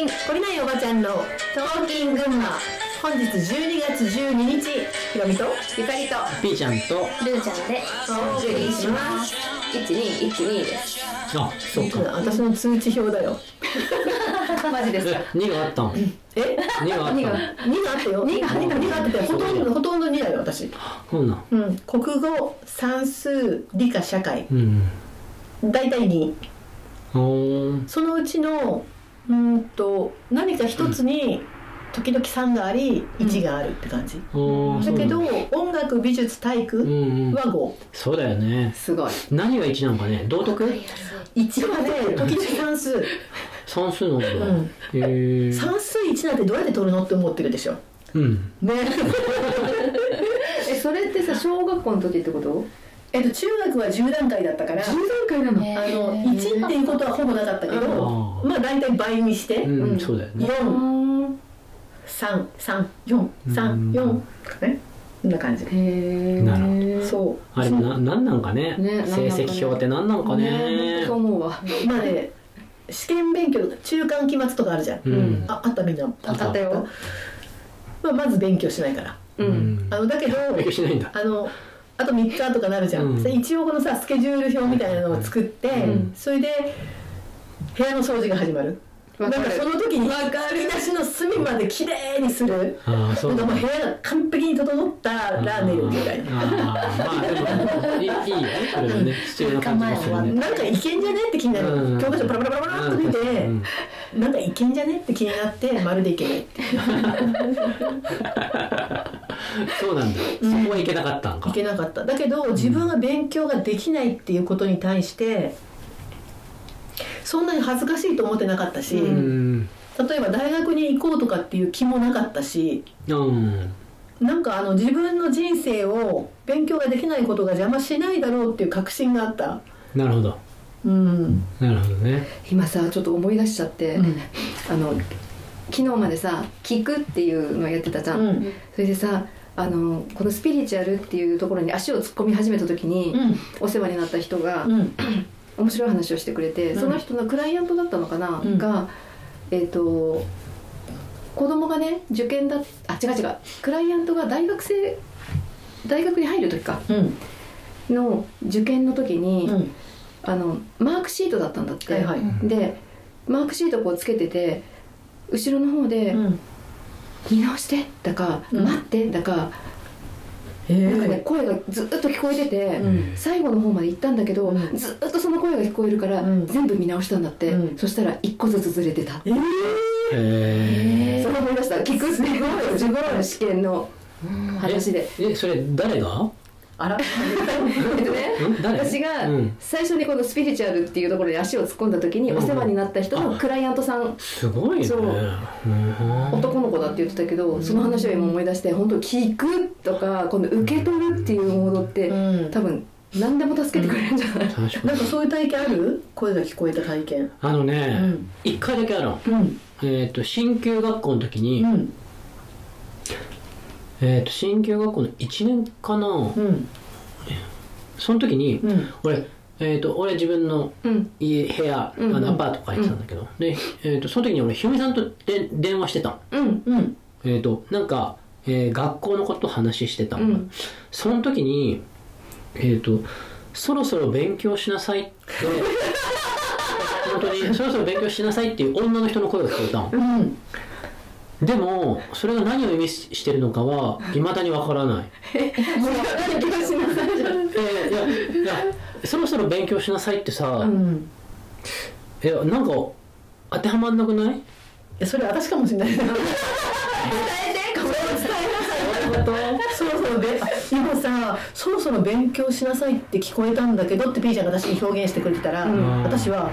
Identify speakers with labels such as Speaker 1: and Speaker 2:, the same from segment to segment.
Speaker 1: 人懲りないおばちゃんのトーキン群馬本日12月12日ひろみと
Speaker 2: ゆかりと。
Speaker 3: ピーちゃんと。
Speaker 4: ルーちゃんで
Speaker 1: お送りします。
Speaker 2: 1212です。
Speaker 3: あそうか。
Speaker 1: 私の通知表だよ。
Speaker 2: マジですか
Speaker 3: ？2があったの
Speaker 1: え
Speaker 3: ？2があったの
Speaker 2: 二が。
Speaker 1: 2があったよ。2が2があっててほとんどほとんど2だよ私。
Speaker 3: そうな。ん
Speaker 1: うん。国語算数理科社会。
Speaker 3: うん。
Speaker 1: 大体2
Speaker 3: おー。
Speaker 1: そのうちのうーんと何か一つに時々3があり1があるって感じ、
Speaker 3: おー
Speaker 1: だ。けど音楽美術体育
Speaker 3: うんうん。
Speaker 1: は5、
Speaker 3: そうだよね。
Speaker 2: すごい。
Speaker 3: 何が1なのかね？道徳
Speaker 1: ？1はね 時々算数。
Speaker 3: 算数なんだ、
Speaker 1: ん。
Speaker 3: へえ
Speaker 1: 算数1なんてどうやって取るのって思ってるでしょ。
Speaker 3: うん。
Speaker 1: ね。
Speaker 2: えそれってさ小学校の時ってこと？
Speaker 1: えっと中学は10段階だったから
Speaker 2: 10段階なの？
Speaker 4: へ
Speaker 1: あの1っていうことはほぼなかったけど
Speaker 3: あー
Speaker 1: まあ大体倍にして
Speaker 3: うん、
Speaker 2: うん。
Speaker 3: そうだよね。
Speaker 1: 4 3 3 4 3 4とかね。こんな感じ。
Speaker 2: へえ
Speaker 3: なる
Speaker 1: そう。
Speaker 3: あれな何なんかね？
Speaker 2: ね
Speaker 3: 成績表って何なんかね？
Speaker 2: そう思うわ。
Speaker 1: まあね試験勉強中間期末とかあるじゃん、
Speaker 3: うん。
Speaker 1: ああったみんな。
Speaker 3: あった。
Speaker 2: あったよ。
Speaker 1: まあ、まず勉強しないから。
Speaker 2: う
Speaker 3: うんん。
Speaker 1: あのだけど
Speaker 3: 勉強しないんだ。
Speaker 1: あのあと3日とかなるじゃん、
Speaker 3: うん。
Speaker 1: で一応このさスケジュール表みたいなのを作って、
Speaker 3: うん。
Speaker 1: それで部屋の掃除が始まる。なん
Speaker 2: わか
Speaker 1: その時に引き出しの隅まで綺麗にする。
Speaker 3: ああそうん
Speaker 1: かもう部屋が完璧に整ったら寝るみたいな。
Speaker 3: まあでもいいいいよそれはね。必要な感じもするね。
Speaker 1: なんかいけんじゃねって気になる、
Speaker 3: うん。
Speaker 1: 教科書パラパラパラパラっと見て、
Speaker 3: うん。
Speaker 1: なんかいけんじゃねって気になってまるでいけないって
Speaker 3: そうなんだ。そこはいけなかったんか。
Speaker 1: いけなかった。だけど自分が勉強ができないっていうことに対してそんなに恥ずかしいと思ってなかったし、
Speaker 3: うん。
Speaker 1: 例えば大学に行こうとかっていう気もなかったし
Speaker 3: うん。
Speaker 1: なんかあの自分の人生を勉強ができないことが邪魔しないだろうっていう確信があった。
Speaker 3: なるほど。
Speaker 1: うん、
Speaker 3: なるほどね。
Speaker 2: 今さちょっと思い出しちゃって、
Speaker 1: うん。
Speaker 2: あの昨日までさ「聞く」っていうのをやってたじゃん、
Speaker 1: うん。
Speaker 2: それでさあのこのスピリチュアルっていうところに足を突っ込み始めた時に、
Speaker 1: うん。
Speaker 2: お世話になった人が
Speaker 1: うん。
Speaker 2: 面白い話をしてくれて、
Speaker 1: うん。
Speaker 2: その人のクライアントだったのかな、
Speaker 1: うん。
Speaker 2: がえっ、と子供がね受験だあ違う違う。クライアントが大学生大学に入る時か
Speaker 1: うん。
Speaker 2: の受験の時に、
Speaker 1: うん。
Speaker 2: あのマークシートだったんだって、でマークシートこうつけてて後ろの方で
Speaker 1: うん「
Speaker 2: 見直して」だか「
Speaker 1: うん。
Speaker 2: 待って」だか、
Speaker 1: へ
Speaker 2: なんかね
Speaker 1: え
Speaker 2: 声がずっと聞こえてて、
Speaker 1: うん。
Speaker 2: 最後の方まで行ったんだけど、
Speaker 1: うん。
Speaker 2: ずっとその声が聞こえるから、
Speaker 1: うん。
Speaker 2: 全部見直したんだって、
Speaker 1: うん。
Speaker 2: そしたら一個ずつずれてた、
Speaker 1: え
Speaker 3: へえ
Speaker 2: それ思い出した。聞くっていう自分の試験の話で。
Speaker 3: えそれ誰が？
Speaker 1: あら。
Speaker 2: 私が
Speaker 3: うん。
Speaker 2: 最初にこのスピリチュアルっていうところに足を突っ込んだ時に
Speaker 3: うん。
Speaker 2: お世話になった人のクライアントさん。
Speaker 3: すごいね。
Speaker 2: 男の子だって言ってたけどその話を今思い出して本当聞くとか今度受け取るっていうモードって
Speaker 1: うん。
Speaker 2: 多分何でも助けてくれるんじゃない？
Speaker 3: 確かに
Speaker 1: なんかそういう体験ある？声が聞こえた体験。
Speaker 3: あのね
Speaker 1: うん。
Speaker 3: 一回だけあるの。
Speaker 1: うん。
Speaker 3: えっと進級学校の時に
Speaker 1: うん
Speaker 3: えっと進級学校の1年かな。
Speaker 1: うん。
Speaker 3: その時に
Speaker 1: うん。
Speaker 3: 俺えっと俺自分の
Speaker 2: うん。
Speaker 3: 家部屋あ
Speaker 2: うんうん。
Speaker 3: のアパート借りてたんだけど。でえっとその時に俺ひよみさんとで電話してたの。
Speaker 2: うん。
Speaker 1: うん。
Speaker 3: えっとなんかえー学校のこと話してたの。
Speaker 2: うん。
Speaker 3: その時にえっ、とそろそろ勉強しなさいって 本当にそろそろ勉強しなさいっていう女の人の声が聞こえたの。
Speaker 1: うん
Speaker 3: でもそれが何を意味してるのかはいまだにわからない。
Speaker 2: 勉強しなさい
Speaker 3: えーいやいやそろそろ勉強しなさいってさ、
Speaker 1: うん。
Speaker 3: いやなんか当てはまんなくない？
Speaker 1: えそれ私かもしれない。伝えてこれを伝えなさいそろそろべあ今さそろそろ勉強しなさいって聞こえたんだけどってピーちゃんが私に表現してくれてたら、
Speaker 2: うん。
Speaker 1: 私は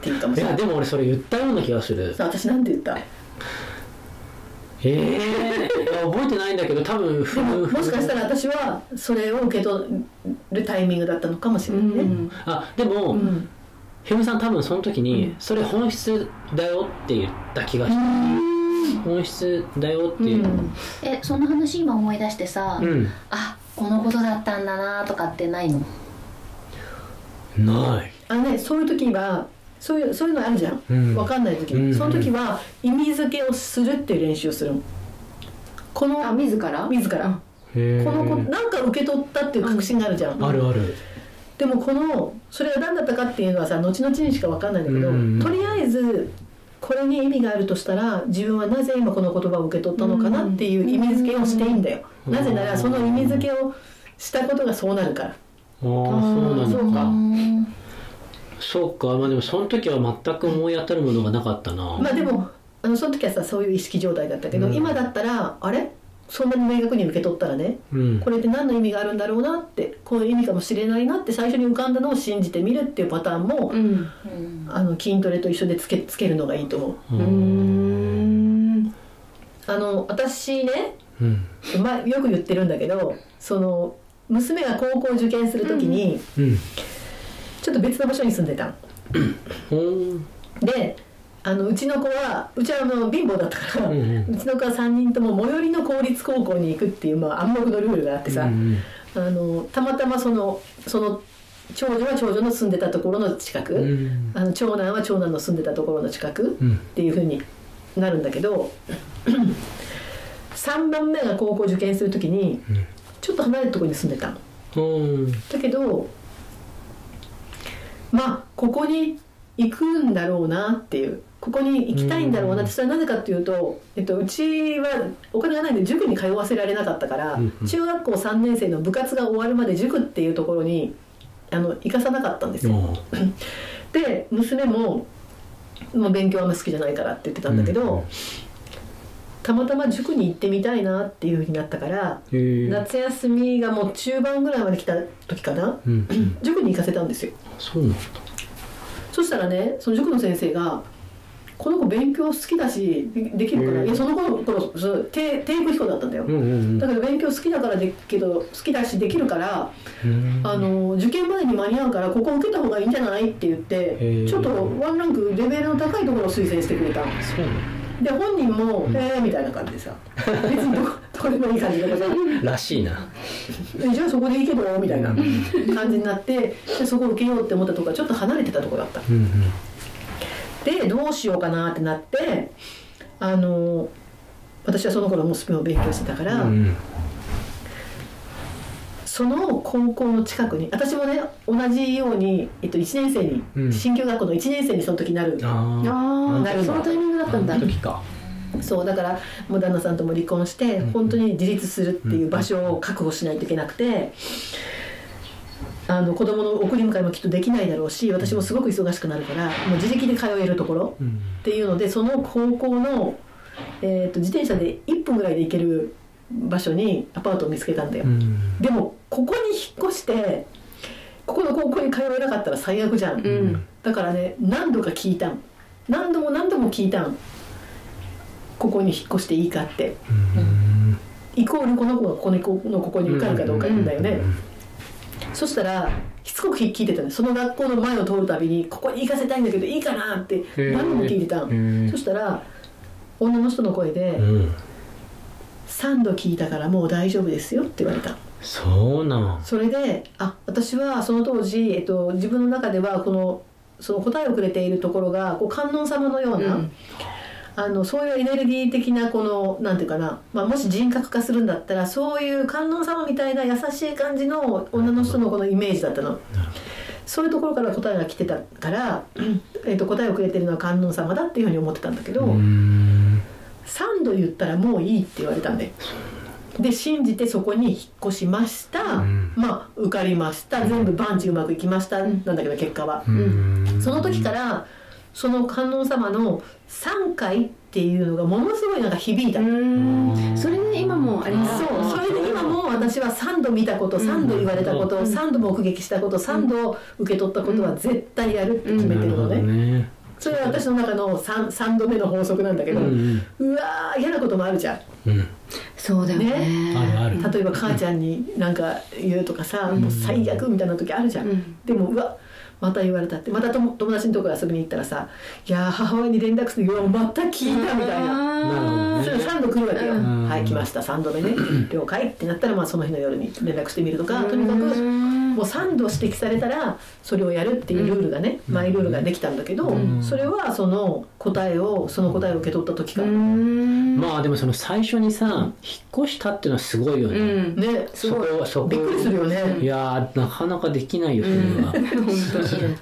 Speaker 1: って言うかもしれない
Speaker 3: いやでも俺それ言ったような気がする。
Speaker 1: 私なんて言った？
Speaker 3: ええいや覚えてないんだけど多分
Speaker 1: でももしかしたら私はそれを受け取るタイミングだったのかもしれないね、
Speaker 2: うん。
Speaker 3: あでも、
Speaker 1: うん。
Speaker 3: ひろみさん多分その時に、それ本質だよって言った気がした、本質だよっていう。うん。
Speaker 4: えその話今思い出してさ、
Speaker 3: うん、
Speaker 4: あこのことだったんだなとかってないの？
Speaker 3: ない。
Speaker 1: あのねそういう時はそういうそういうのあるじゃん、
Speaker 3: うん。
Speaker 1: 分かんない時。
Speaker 3: うん。
Speaker 1: にその時は意味付けをするっていう練習をするの。この
Speaker 2: あ自ら？
Speaker 1: 自ら。この子なんか受け取ったっていう確信があるじゃん、
Speaker 3: あるある。
Speaker 1: でもこのそれが何だったかっていうのはさ後々にしか分かんないんだけど、
Speaker 3: うん
Speaker 1: とりあえずこれに意味があるとしたら自分はなぜ今この言葉を受け取ったのかなっていう意味付けをしていいんだよ、
Speaker 3: うん。
Speaker 1: なぜならその意味付けをしたことがそうなるから。
Speaker 3: ああそうな
Speaker 1: そうか。
Speaker 3: のかそうか。まあでもその時は全く思い当たるものがなかったな、
Speaker 1: まあでもあのその時はさそういう意識状態だったけど、
Speaker 3: うん。
Speaker 1: 今だったらあれ？そんなに明確に受け取ったらね
Speaker 3: うん。
Speaker 1: これって何の意味があるんだろうなってこういう意味かもしれないなって最初に浮かんだのを信じてみるっていうパターンも、
Speaker 2: うん。
Speaker 4: うん
Speaker 1: あの筋トレと一緒でつけつけるのがいいと思う。
Speaker 3: う
Speaker 2: うんん。
Speaker 1: あの私ね、
Speaker 3: うん。
Speaker 1: まあ、よく言ってるんだけどその娘が高校受験する時に、
Speaker 3: うん
Speaker 1: ちょっと別の場所に住んでたん
Speaker 3: ほん。
Speaker 1: であのうちの子はうちはあの貧乏だったから、
Speaker 3: う
Speaker 1: うん。ちの子は3人とも最寄りの公立高校に行くっていう、まあ、暗黙のルールがあってさ、
Speaker 3: うん
Speaker 1: あのたまたまそのその長女は長女の住んでたところの近く、
Speaker 3: うん
Speaker 1: あの長男は長男の住んでたところの近く
Speaker 3: うん。
Speaker 1: っていうふうになるんだけど 3番目が高校受験する時に
Speaker 3: うん。
Speaker 1: ちょっと離れたところに住んでたの。
Speaker 3: うん。
Speaker 1: だけどまあここに行くんだろうなっていう。ここに行きたいんだろうなって。それはなぜかっていうと、えっと、うちはお金がないんで塾に通わせられなかったから、
Speaker 3: うんうん。
Speaker 1: 中学校3年生の部活が終わるまで塾っていうところにあの行かさなかったんですよ。
Speaker 3: お
Speaker 1: で娘も、まあ、勉強あんま好きじゃないからって言ってたんだけど、
Speaker 3: うん
Speaker 1: たまたま塾に行ってみたいなっていうふうになったから、夏休みがもう中盤ぐらいまで来た時かな？
Speaker 3: うん。う ん
Speaker 1: 塾に行かせたんですよ。
Speaker 3: そうなんだ。
Speaker 1: そしたらねその塾の先生が「この子勉強好きだしでできるから」いやその頃頃そう低低空飛行だったんだよ、
Speaker 3: うんうん
Speaker 1: だから勉強好きだからでけど好きだしできるから
Speaker 3: うん。
Speaker 1: あの受験までに間に合うからここ受けた方がいいんじゃない？って言ってちょっとワンランクレベルの高いところを推薦してくれた。の
Speaker 3: そうなん
Speaker 1: で本人も「
Speaker 3: うん。
Speaker 1: えー」みたいな感じでさ。別にどこどこでもいい感じだけどさ
Speaker 3: だらしいな。
Speaker 1: えじゃあそこでいいけどみたいな感じになってでそこ受けようって思ったとこがちょっと離れてたとこだった。
Speaker 3: うんうん。
Speaker 1: でどうしようかなってなってあの私はその頃もうスペインを勉強してたから、
Speaker 3: うん
Speaker 1: その高校の近くに私もね同じように、えっと、1年生に、
Speaker 3: うん。
Speaker 1: 新旧学校の1年生にその時なる
Speaker 3: ああ
Speaker 2: あ
Speaker 1: なる
Speaker 2: そのタイミングだったんだ。
Speaker 3: 時か。
Speaker 1: そうだからもう旦那さんとも離婚して、
Speaker 3: うん。
Speaker 1: 本当に自立するっていう場所を確保しないといけなくて、あの子供の送り迎えもきっとできないだろうし私もすごく忙しくなるからもう自力で通えるところ
Speaker 3: うん
Speaker 1: っていうのでその高校の、えー、と自転車で1分ぐらいで行ける場所にアパートを見つけたんだよ、
Speaker 3: うん。
Speaker 1: でもここに引っ越してここの高校に通えなかったら最悪じゃん、
Speaker 2: うん。
Speaker 1: だからね何度か聞いたん。何度も何度も聞いたん。ここに引っ越していいかって。
Speaker 3: うん。
Speaker 1: イコールこの子がここにこのここに受かるかどうかだよね、
Speaker 3: うん
Speaker 1: そしたらしつこく聞いてたねその学校の前を通るたびにここに行かせたいんだけどいいかなって何度も聞いてたん。そしたら女の人の声で
Speaker 3: うん「
Speaker 1: 3度聞いたからもう大丈夫ですよ」って言われた
Speaker 3: そうなん。
Speaker 1: それであ私はその当時、えっと、自分の中ではこのその答えをくれているところがこう観音様のような、
Speaker 2: うん。
Speaker 1: あのそういうエネルギー的なこのなんていうかな、まあ、もし人格化するんだったらそういう観音様みたいな優しい感じの女の人のこのイメージだったの。そういうところから答えが来てたから、えっと答えをくれてるのは観音様だっていうふうに思ってたんだけど、
Speaker 3: うん。
Speaker 1: 3度言ったらもういいって言われたんでで信じてそこに引っ越しました、
Speaker 3: うん。
Speaker 1: まあ受かりました。全部万事うまくいきました、なんだけど結果は、
Speaker 3: うん。
Speaker 1: その時からその観音様の3回っていうのがものすごいなんか響いた、
Speaker 2: うん。それで今もあります
Speaker 1: そう。それで今も私は3度見たこと3度言われたこと、
Speaker 2: うん。
Speaker 1: 3度目撃したこと3度受け取ったことは絶対やるって決めてるの
Speaker 3: ね、
Speaker 1: それは私の中の 3, 3度目の法則なんだけど、
Speaker 3: う
Speaker 1: うん。わー嫌なこともあるじゃん。
Speaker 3: うん
Speaker 2: そうだよね。
Speaker 3: あるある。
Speaker 1: 例えば母ちゃんに何か言うとかさ、
Speaker 2: うん。
Speaker 1: もう最悪みたいな時あるじゃん、
Speaker 2: うん。
Speaker 1: でもうわまた言われたって。また友友達のとこ遊びに行ったらさ「いやー母親に連絡するよまた聞いた」みたいな。
Speaker 3: なるほどね。
Speaker 1: それ3度来るわけよ、
Speaker 3: うん。
Speaker 1: はい来ました。3度目ね。了解ってなったらまあその日の夜に連絡してみるとかとにかくももう3度指摘されたらそれをやるっていうルールがね、マイルールができたんだけど、
Speaker 3: ん。
Speaker 1: それはその答えをその答えを受け取った時
Speaker 2: う
Speaker 1: から、
Speaker 2: ん。
Speaker 3: まあでもその最初にさ引っ越したっていうのはすごいよ
Speaker 2: う
Speaker 3: ね、
Speaker 2: ん。
Speaker 1: ね。
Speaker 3: そこはそこ。
Speaker 1: びっくりするよね、
Speaker 3: いやーなかなかできないよそれは、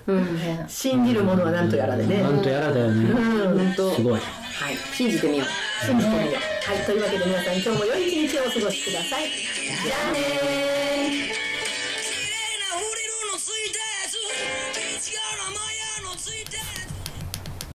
Speaker 2: うん。
Speaker 4: ね
Speaker 1: 信じるものは何とやらでね、
Speaker 3: なんとやらだよね、
Speaker 1: うん。
Speaker 2: 本当。
Speaker 3: すごい。
Speaker 1: はい。
Speaker 2: 信じてみよう。
Speaker 1: 信じてみよう。はい。というわけで皆さん今日も良い一日をお過ごしください。じゃあねー